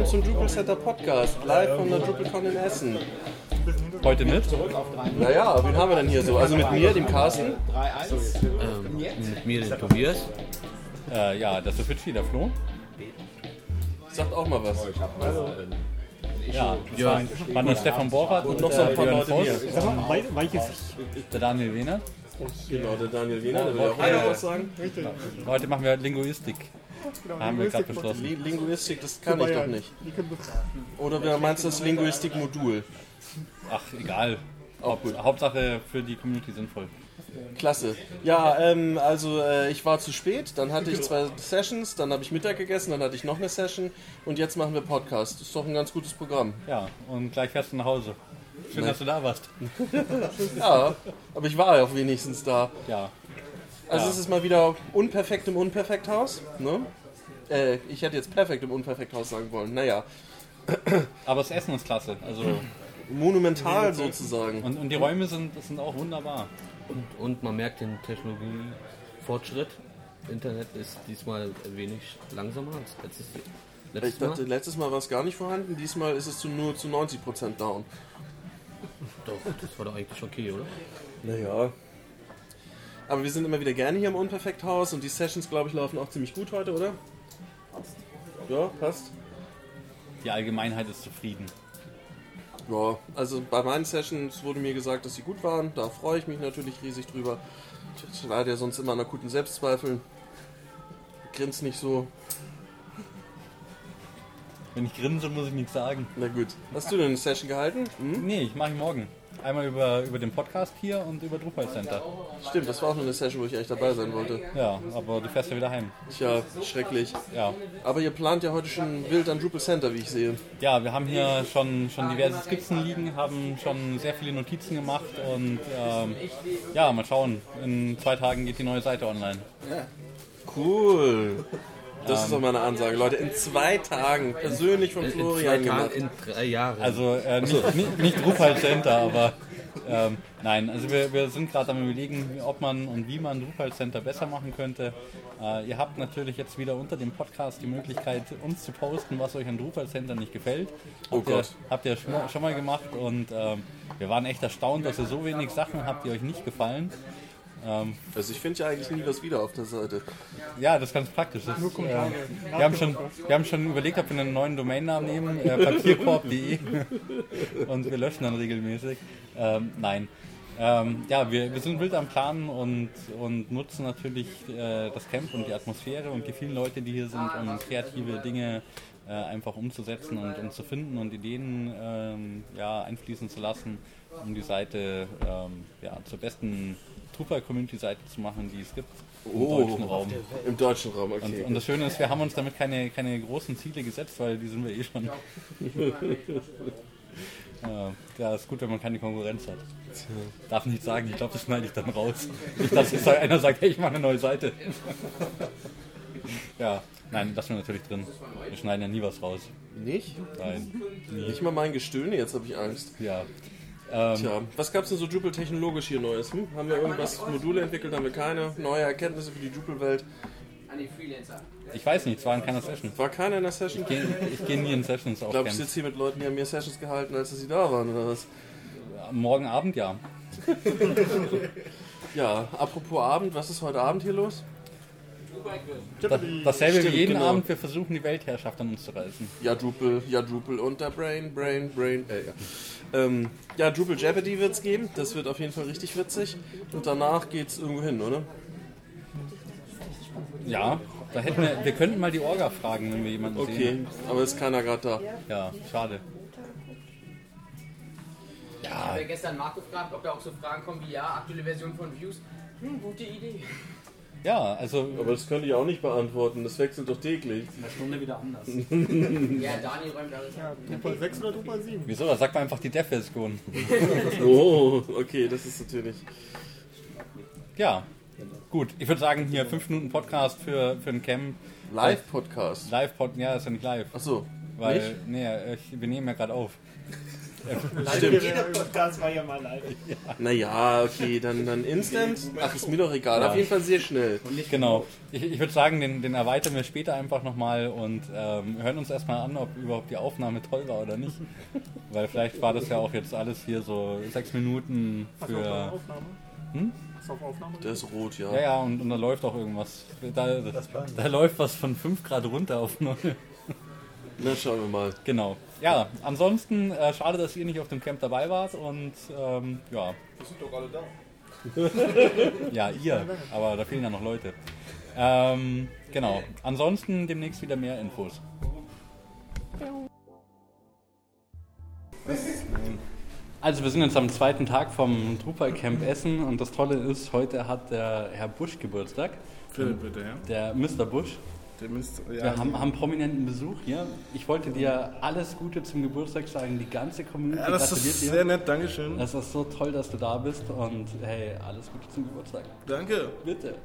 willkommen zum Drupal Center Podcast, live von der DrupalCon in Essen. Heute mit? Naja, wen haben wir denn hier so? Also mit mir, dem Carsten. Ähm, mit mir den Tobias. Äh, ja, das ist Fitchi, der Flo. Sagt auch mal was. Ja, das waren, der Stefan Borat und, noch so ein paar Leute hier. Sag mal, wei- weiches der Daniel Wehner. Genau, der Daniel Wiener, der will auch was sagen. Heute machen wir Linguistik. Haben wir gerade beschlossen. Li- Linguistik, das kann ich doch nicht. Oder wer meinst du das Linguistik-Modul? Ach, egal. Haupt, Hauptsache für die Community sinnvoll. Klasse. Ja, ähm, also äh, ich war zu spät, dann hatte ich zwei Sessions, dann habe ich Mittag gegessen, dann hatte ich noch eine Session und jetzt machen wir Podcast. Das ist doch ein ganz gutes Programm. Ja, und gleich fährst du nach Hause. Schön, dass du da warst. Ja, aber ich war ja auch wenigstens da. Ja, Also Ja. es ist mal wieder unperfekt im Unperfekthaus. Ne? Äh, ich hätte jetzt perfekt im Unperfekthaus sagen wollen. Naja, aber das Essen ist klasse. Also, monumental sozusagen. und, und die Räume sind, sind auch wunderbar. Und, und man merkt den Technologiefortschritt. Internet ist diesmal ein wenig langsamer als letztes, Ich letztes dachte, Mal. letztes Mal war es gar nicht vorhanden, diesmal ist es zu, nur zu 90% down. Doch, das war doch eigentlich okay, oder? Naja. Aber wir sind immer wieder gerne hier im Unperfekthaus und die Sessions, glaube ich, laufen auch ziemlich gut heute, oder? Ja, passt. Die Allgemeinheit ist zufrieden. Ja, also bei meinen Sessions wurde mir gesagt, dass sie gut waren. Da freue ich mich natürlich riesig drüber. Ich leide ja sonst immer an akuten Selbstzweifeln. Grinst nicht so. Wenn ich grinse, muss ich nichts sagen. Na gut. Hast du denn eine Session gehalten? Hm? Nee, ich mache morgen. Einmal über, über den Podcast hier und über Drupal Center. Stimmt, das war auch nur eine Session, wo ich eigentlich dabei sein wollte. Ja, aber du fährst ja wieder heim. Tja, schrecklich. Ja. Aber ihr plant ja heute schon wild an Drupal Center, wie ich sehe. Ja, wir haben hier schon, schon diverse Skizzen liegen, haben schon sehr viele Notizen gemacht und ähm, ja, mal schauen. In zwei Tagen geht die neue Seite online. Cool. Das ist doch mal eine Ansage, Leute. In zwei Tagen persönlich von In, in zwei Florian. Tagen, in drei Jahren. Also äh, nicht, nicht, nicht Drupal Center, aber ähm, nein, also wir, wir sind gerade am überlegen, ob man und wie man Drupal Center besser machen könnte. Äh, ihr habt natürlich jetzt wieder unter dem Podcast die Möglichkeit, uns zu posten, was euch an Drupal Center nicht gefällt. Oh Habt ihr, Gott. habt ihr schon, schon mal gemacht und ähm, wir waren echt erstaunt, dass ihr so wenig Sachen habt, die euch nicht gefallen. Ähm, Also ich finde ja eigentlich nie was wieder auf der Seite. ja, das ist ganz praktisch. Das, äh, wir, haben schon, wir haben schon überlegt, ob wir einen neuen Domainnamen nehmen, äh, papierkorb.de und wir löschen dann regelmäßig. Ähm, nein. Ähm, ja, wir, wir sind wild am Planen und, und nutzen natürlich äh, das Camp und die Atmosphäre und die vielen Leute, die hier sind, um kreative Dinge äh, einfach umzusetzen und um zu finden und Ideen ähm, ja, einfließen zu lassen, um die Seite ähm, ja, zur besten Drupal-Community-Seite zu machen, die es gibt im Oh. deutschen Raum. Im deutschen Raum, Und, okay. und das Schöne ist, wir haben uns damit keine, keine großen Ziele gesetzt, weil die sind wir eh schon. ja, ja, ist gut, wenn man keine Konkurrenz hat. Darf nicht sagen, ich glaube, das schneide ich dann raus. Nicht, dass jetzt einer sagt, hey, ich mache eine neue Seite. ja, nein, lassen wir natürlich drin. Wir schneiden ja nie was raus. Nicht? Nein, Nicht mal mein Gestöhne, jetzt habe ich Angst. ja. Ähm, Tja, was gab es denn so Drupal technologisch hier Neues? Hm? Haben wir irgendwas, Module entwickelt, haben wir keine? Neue Erkenntnisse für die Drupal-Welt? Ich weiß nicht, es war in keiner Session. War keiner in der Session? Ich gehe geh nie in Sessions auf Ich glaube, ich sitze hier mit Leuten, die haben mehr Sessions gehalten, als dass sie da waren, oder was? Morgen Abend ja. Ja, apropos Abend, was ist heute Abend hier los? Das, dasselbe Stimmt, wie jeden genau. Abend, wir versuchen die Weltherrschaft an uns zu reißen. Ja, Drupal, ja, Drupal und der Brain, Brain, Brain. Äh, ja. Ähm, ja, Drupal Jeopardy wird es geben. Das wird auf jeden Fall richtig witzig. Und danach geht's irgendwo hin, oder? Ja, da hätten wir, wir könnten mal die Orga fragen, wenn wir jemanden Okay, sehen. aber ist keiner gerade da. Ja, schade. Ich habe ja gestern Marc gefragt, ob da auch so Fragen kommen wie, ja, aktuelle Version von Views. Hm, gute Idee. Ja, also Aber das könnte ich auch nicht beantworten. Das wechselt doch täglich. der Stunde wieder anders. Ja, Daniel räumt alles ab. Drupal 6 oder Drupal 7? wieso? Da sagt man einfach die Dev-Version. Oh, okay, das ist natürlich. Ja, gut. Ich würde sagen, hier 5 Minuten Podcast für, für ein Camp. Live-Podcast. Live-Pod, ja, ist ja nicht live. Achso. Weil, Nicht? nee, ich, wir nehmen ja gerade auf. Jeder Podcast war ja mal live. Naja, okay, dann, dann Instant. Ach, ist mir doch egal. Auf jeden Fall sehr schnell. Genau. Ich, ich würde sagen, den, den erweitern wir später einfach nochmal und ähm, hören uns erstmal an, ob überhaupt die Aufnahme toll war oder nicht. Weil vielleicht war das ja auch jetzt alles hier so sechs Minuten Hast du auf für. Aufnahme? Hm? Du auf Aufnahme? Der ist rot, ja. Ja, ja, und, und da läuft auch irgendwas. Da, da läuft was von 5 Grad runter auf 0. Na, schauen wir mal. Genau. Ja, ansonsten äh, schade, dass ihr nicht auf dem Camp dabei wart und ähm, ja. Wir sind doch alle da. Ja, ihr, aber da fehlen ja noch Leute. Ähm, genau. Ansonsten demnächst wieder mehr Infos. Also wir sind jetzt am zweiten Tag vom Drupal Camp Essen und das Tolle ist, heute hat der Herr Busch Geburtstag, Philipp, bitte, ja. der Mr. Busch. Der Mist, ja. Wir haben, haben prominenten Besuch hier. Ich wollte dir alles Gute zum Geburtstag sagen. Die ganze Community ja, das gratuliert ist dir. sehr nett, Dankeschön. Es ist so toll, dass du da bist und hey, alles Gute zum Geburtstag. Danke. Bitte.